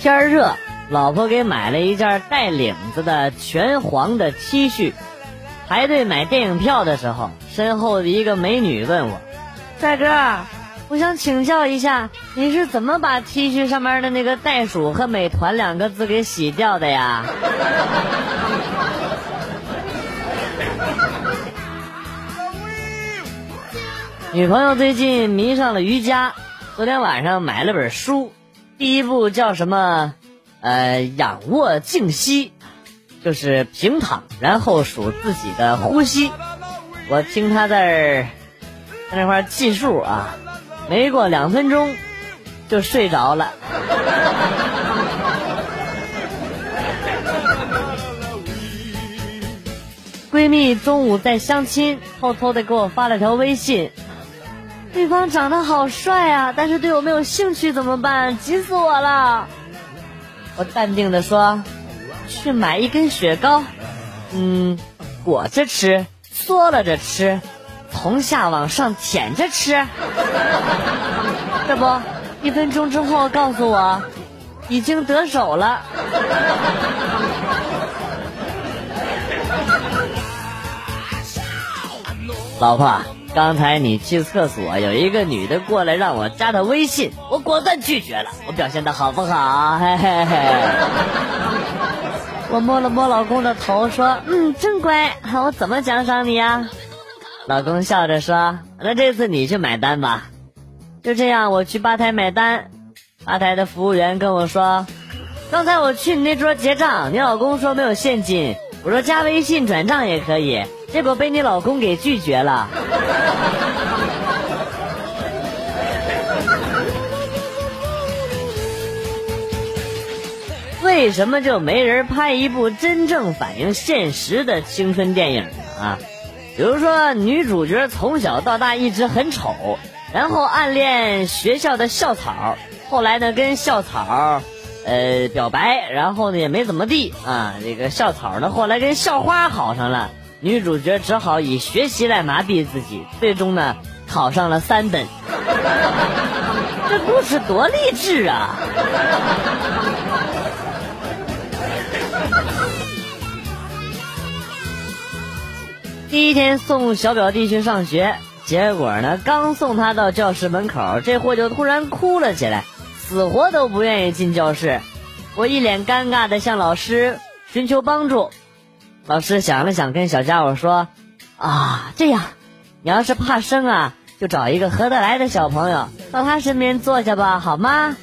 天儿热，老婆给买了一件带领子的全黄的 T 恤。排队买电影票的时候，身后的一个美女问我：“帅哥，我想请教一下，你是怎么把 T 恤上面的那个袋鼠和美团两个字给洗掉的呀？” 女朋友最近迷上了瑜伽，昨天晚上买了本书，第一部叫什么？呃，仰卧静息，就是平躺，然后数自己的呼吸。我听他在在那块计数啊，没过两分钟就睡着了。闺蜜中午在相亲，偷偷的给我发了条微信。对方长得好帅啊，但是对我没有兴趣怎么办？急死我了！我淡定的说：“去买一根雪糕，嗯，裹着吃，缩了着吃，从下往上舔着吃。这不，一分钟之后告诉我，已经得手了。老婆。”刚才你去厕所，有一个女的过来让我加她微信，我果断拒绝了。我表现的好不好？嘿嘿嘿。我摸了摸老公的头，说：“嗯，真乖。我怎么奖赏你呀？”老公笑着说：“那这次你去买单吧。”就这样，我去吧台买单，吧台的服务员跟我说：“刚才我去你那桌结账，你老公说没有现金，我说加微信转账也可以。”结果被你老公给拒绝了。为什么就没人拍一部真正反映现实的青春电影呢？啊，比如说女主角从小到大一直很丑，然后暗恋学校的校草，后来呢跟校草呃表白，然后呢也没怎么地啊。这个校草呢后来跟校花好上了。女主角只好以学习来麻痹自己，最终呢考上了三本。这故事多励志啊！第一天送小表弟去上学，结果呢刚送他到教室门口，这货就突然哭了起来，死活都不愿意进教室。我一脸尴尬的向老师寻求帮助。老师想了想，跟小家伙说：“啊，这样，你要是怕生啊，就找一个合得来的小朋友到他身边坐下吧，好吗？”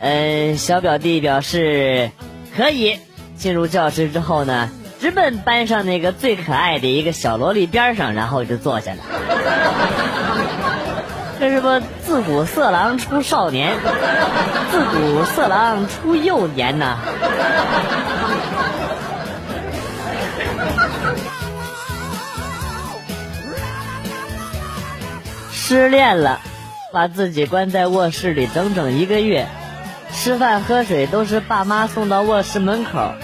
嗯，小表弟表示可以。进入教室之后呢，直奔班上那个最可爱的一个小萝莉边上，然后就坐下了。这是不自古色狼出少年，自古色狼出幼年呐。失恋了，把自己关在卧室里整整一个月，吃饭喝水都是爸妈送到卧室门口。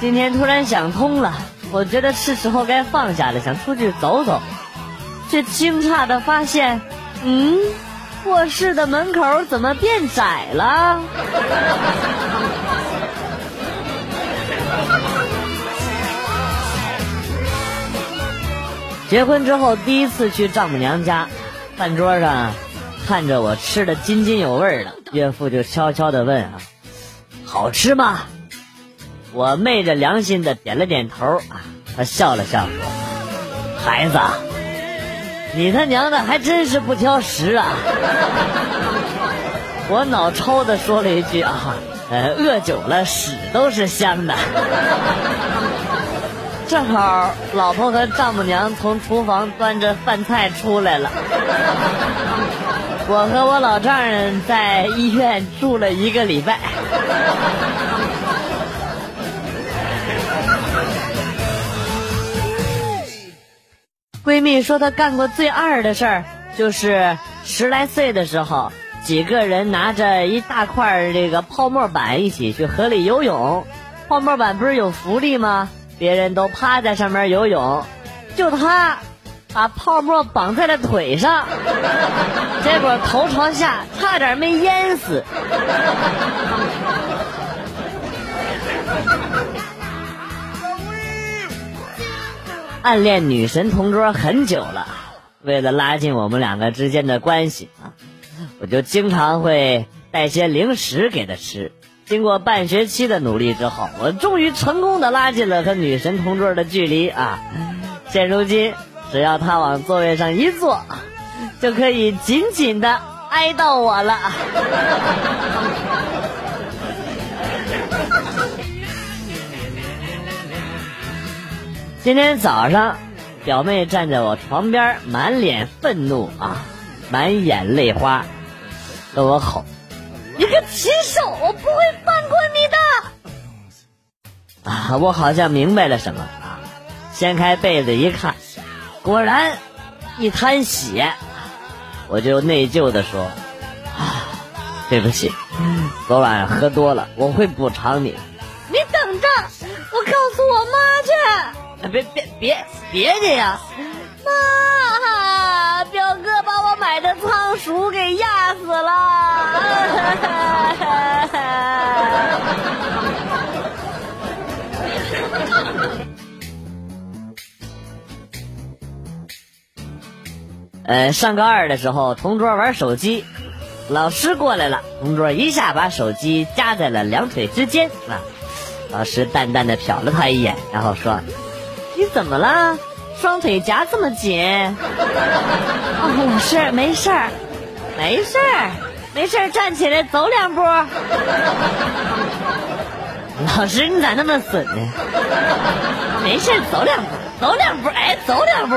今天突然想通了，我觉得是时候该放下了，想出去走走，却惊诧的发现，嗯，卧室的门口怎么变窄了？结婚之后第一次去丈母娘家。饭桌上，看着我吃的津津有味的，岳父就悄悄的问啊：“好吃吗？”我昧着良心的点了点头啊，他笑了笑说：“孩子，你他娘的还真是不挑食啊！” 我脑抽的说了一句啊：“呃，饿久了屎都是香的。”正好，老婆和丈母娘从厨房端着饭菜出来了。我和我老丈人在医院住了一个礼拜。闺蜜说她干过最二的事儿，就是十来岁的时候，几个人拿着一大块这个泡沫板一起去河里游泳。泡沫板不是有浮力吗？别人都趴在上面游泳，就他把泡沫绑在了腿上。结果头朝下，差点没淹死。暗恋女神同桌很久了，为了拉近我们两个之间的关系啊，我就经常会带些零食给她吃。经过半学期的努力之后，我终于成功的拉近了和女神同桌的距离啊！现如今，只要她往座位上一坐，就可以紧紧的挨到我了。今天早上，表妹站在我床边，满脸愤怒啊，满眼泪花，跟我吼。你个禽兽！我不会放过你的！啊，我好像明白了什么啊！掀开被子一看，果然一滩血，我就内疚的说：“啊，对不起，昨晚喝多了，我会补偿你。”你等着，我告诉我妈去！别别别别的呀！的仓鼠给压死了。呃，上高二的时候，同桌玩手机，老师过来了，同桌一下把手机夹在了两腿之间啊。老师淡淡的瞟了他一眼，然后说：“你怎么了？双腿夹这么紧？” 哦，老师，没事儿，没事儿，没事儿，站起来走两步。老师，你咋那么损呢？没事儿，走两步，走两步，哎，走两步。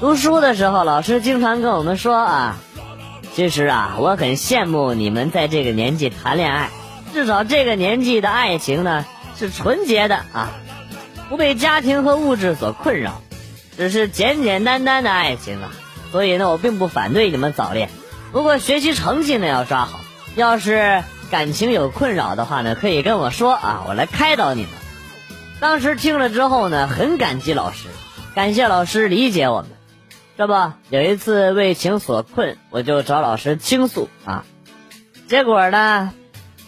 读书的时候，老师经常跟我们说啊，其实啊，我很羡慕你们在这个年纪谈恋爱，至少这个年纪的爱情呢是纯洁的啊，不被家庭和物质所困扰，只是简简单单的爱情啊。所以呢，我并不反对你们早恋，不过学习成绩呢要抓好。要是感情有困扰的话呢，可以跟我说啊，我来开导你们。当时听了之后呢，很感激老师，感谢老师理解我们。这不，有一次为情所困，我就找老师倾诉啊，结果呢，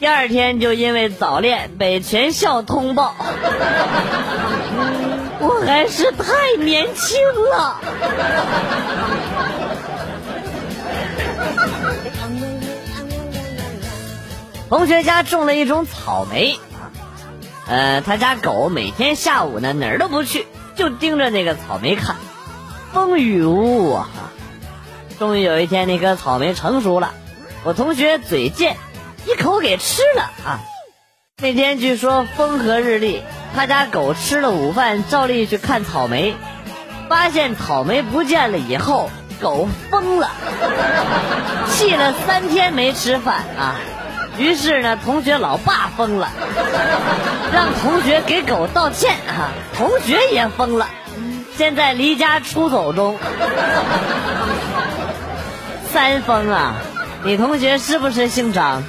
第二天就因为早恋被全校通报。我还是太年轻了。同学家种了一种草莓啊，呃，他家狗每天下午呢哪儿都不去，就盯着那个草莓看，风雨无阻啊。终于有一天，那颗草莓成熟了，我同学嘴贱，一口给吃了啊。那天据说风和日丽。他家狗吃了午饭，照例去看草莓，发现草莓不见了以后，狗疯了，气了三天没吃饭啊。于是呢，同学老爸疯了，让同学给狗道歉啊。同学也疯了，现在离家出走中。三疯啊！你同学是不是姓张？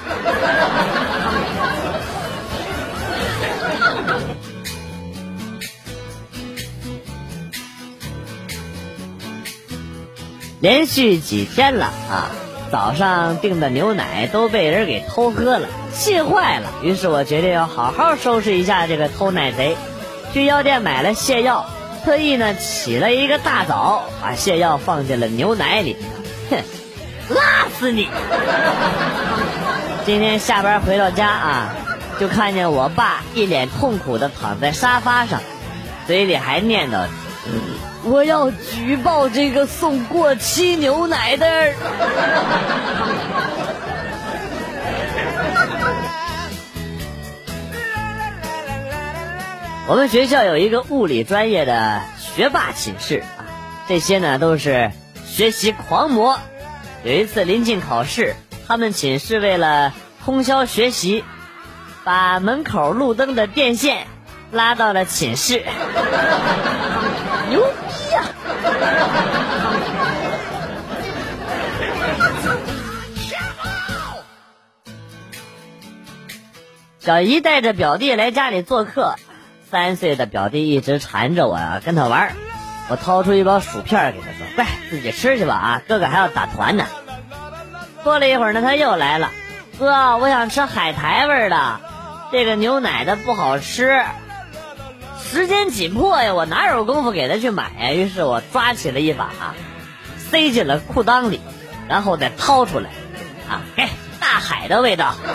连续几天了啊！早上订的牛奶都被人给偷喝了，气坏了。于是我决定要好好收拾一下这个偷奶贼。去药店买了泻药，特意呢起了一个大早，把泻药放进了牛奶里。哼，死你！今天下班回到家啊，就看见我爸一脸痛苦的躺在沙发上，嘴里还念叨。我要举报这个送过期牛奶的。我们学校有一个物理专业的学霸寝室啊，这些呢都是学习狂魔。有一次临近考试，他们寝室为了通宵学习，把门口路灯的电线拉到了寝室。牛逼呀！小姨带着表弟来家里做客，三岁的表弟一直缠着我呀，跟他玩。我掏出一包薯片给他说：“喂，自己吃去吧啊，哥哥还要打团呢。”过了一会儿呢，他又来了，哥，我想吃海苔味的，这个牛奶的不好吃。时间紧迫呀，我哪有功夫给他去买呀？于是我抓起了一把，塞进了裤裆里，然后再掏出来，啊，给大海的味道。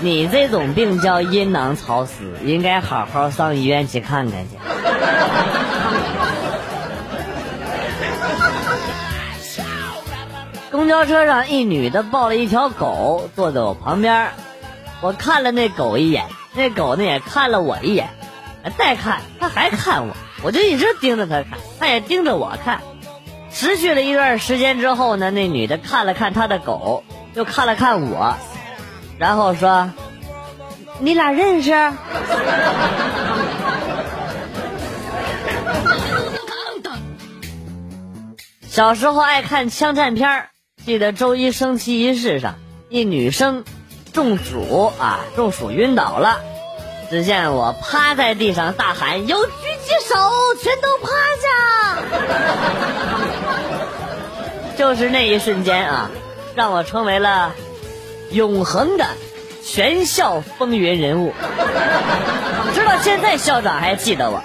你这种病叫阴囊潮湿，应该好好上医院去看看去。公交车上，一女的抱了一条狗，坐在我旁边。我看了那狗一眼，那狗呢也看了我一眼，再看它还看我，我就一直盯着它看，它也盯着我看。持续了一段时间之后呢，那女的看了看她的狗，又看了看我。然后说：“你俩认识？”小时候爱看枪战片记得周一升旗仪式上，一女生中暑啊，中暑晕倒了。只见我趴在地上大喊：“有狙击手，全都趴下！” 就是那一瞬间啊，让我成为了。永恒的全校风云人物，直到现在校长还记得我。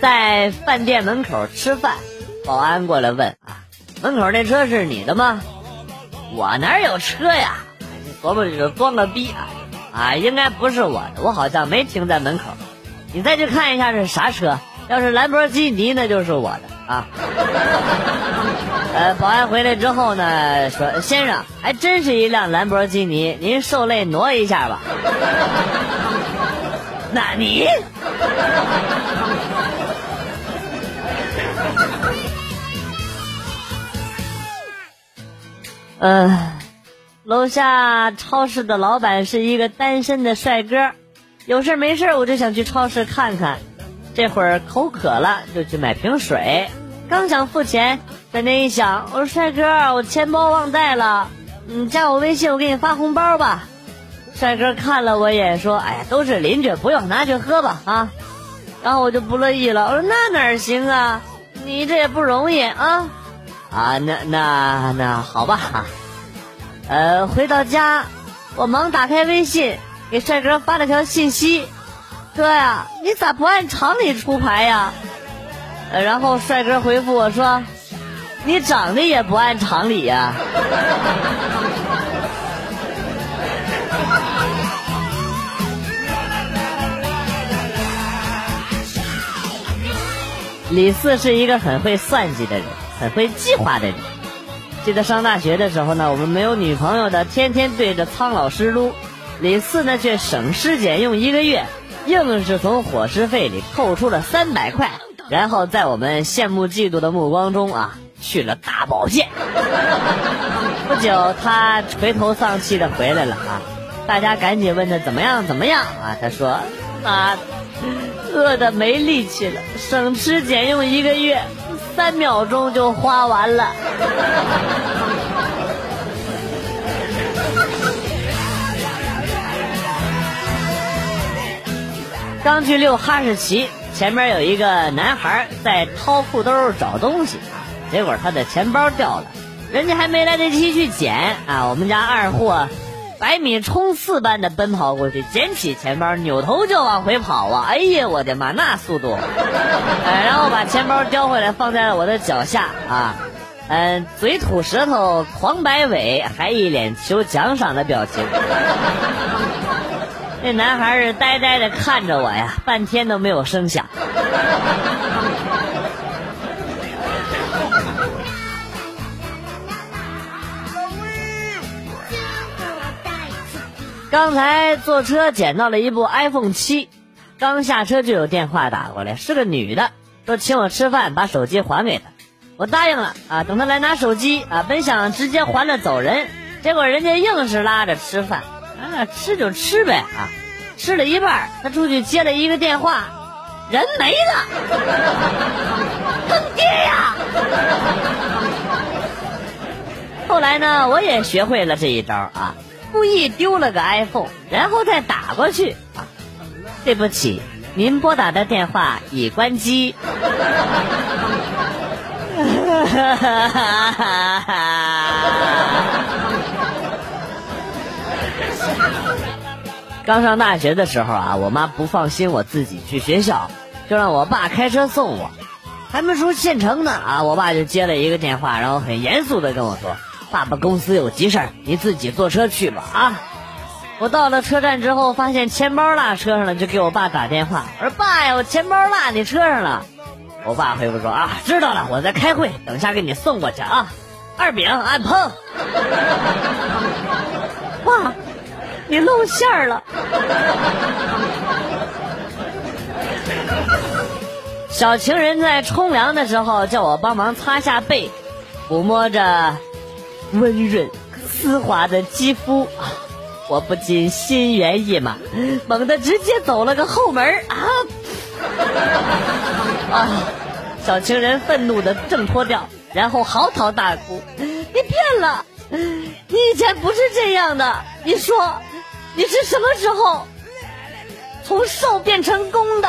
在饭店门口吃饭，保安过来问啊：“门口那车是你的吗？”我哪有车呀？琢磨着装个逼啊！啊，应该不是我的，我好像没停在门口。你再去看一下是啥车。要是兰博基尼，那就是我的啊。呃，保安回来之后呢，说：“先生，还真是一辆兰博基尼，您受累挪一下吧。”那你？嗯，楼下超市的老板是一个单身的帅哥，有事没事我就想去超市看看。这会儿口渴了，就去买瓶水。刚想付钱，转念一想，我说：“帅哥，我钱包忘带了，你加我微信，我给你发红包吧。”帅哥看了我一眼，说：“哎呀，都是邻居，不用，拿去喝吧啊。”然后我就不乐意了，我说：“那哪行啊？你这也不容易啊啊！那那那好吧。”呃，回到家，我忙打开微信，给帅哥发了条信息。哥呀，你咋不按常理出牌呀？呃，然后帅哥回复我说：“你长得也不按常理呀。”李四是一个很会算计的人，很会计划的人。记得上大学的时候呢，我们没有女朋友的，天天对着苍老师撸。李四呢，却省吃俭用一个月。硬是从伙食费里扣出了三百块，然后在我们羡慕嫉妒的目光中啊，去了大保健。不久，他垂头丧气的回来了啊！大家赶紧问他怎么样怎么样啊？他说：“妈，饿的没力气了，省吃俭用一个月，三秒钟就花完了。”刚去遛哈士奇，前面有一个男孩在掏裤兜找东西，结果他的钱包掉了，人家还没来得及去捡啊，我们家二货百米冲刺般的奔跑过去，捡起钱包，扭头就往回跑啊！哎呀，我的妈，那速度！哎，然后把钱包叼回来，放在了我的脚下啊，嗯，嘴吐舌头，狂摆尾，还一脸求奖赏的表情。那男孩是呆呆的看着我呀，半天都没有声响。刚才坐车捡到了一部 iPhone 七，刚下车就有电话打过来，是个女的，说请我吃饭，把手机还给她。我答应了啊，等她来拿手机啊，本想直接还了走人，结果人家硬是拉着吃饭。啊，吃就吃呗啊！吃了一半，她出去接了一个电话，人没了，坑爹呀！后来呢，我也学会了这一招啊，故意丢了个 iPhone，然后再打过去啊。对不起，您拨打的电话已关机。刚上大学的时候啊，我妈不放心我自己去学校，就让我爸开车送我。还没出县城呢啊，我爸就接了一个电话，然后很严肃的跟我说：“爸爸公司有急事儿，你自己坐车去吧啊。”我到了车站之后，发现钱包落车上了，就给我爸打电话，我说：“爸呀，我钱包落你车上了。”我爸回复说：“啊，知道了，我在开会，等下给你送过去啊。”二饼俺碰。爸，你露馅儿了。小情人在冲凉的时候叫我帮忙擦下背，抚摸着温润丝滑的肌肤，我不禁心猿意马，猛地直接走了个后门啊！啊！小情人愤怒的挣脱掉，然后嚎啕大哭：“你变了！你以前不是这样的！你说，你是什么时候从瘦变成攻的？”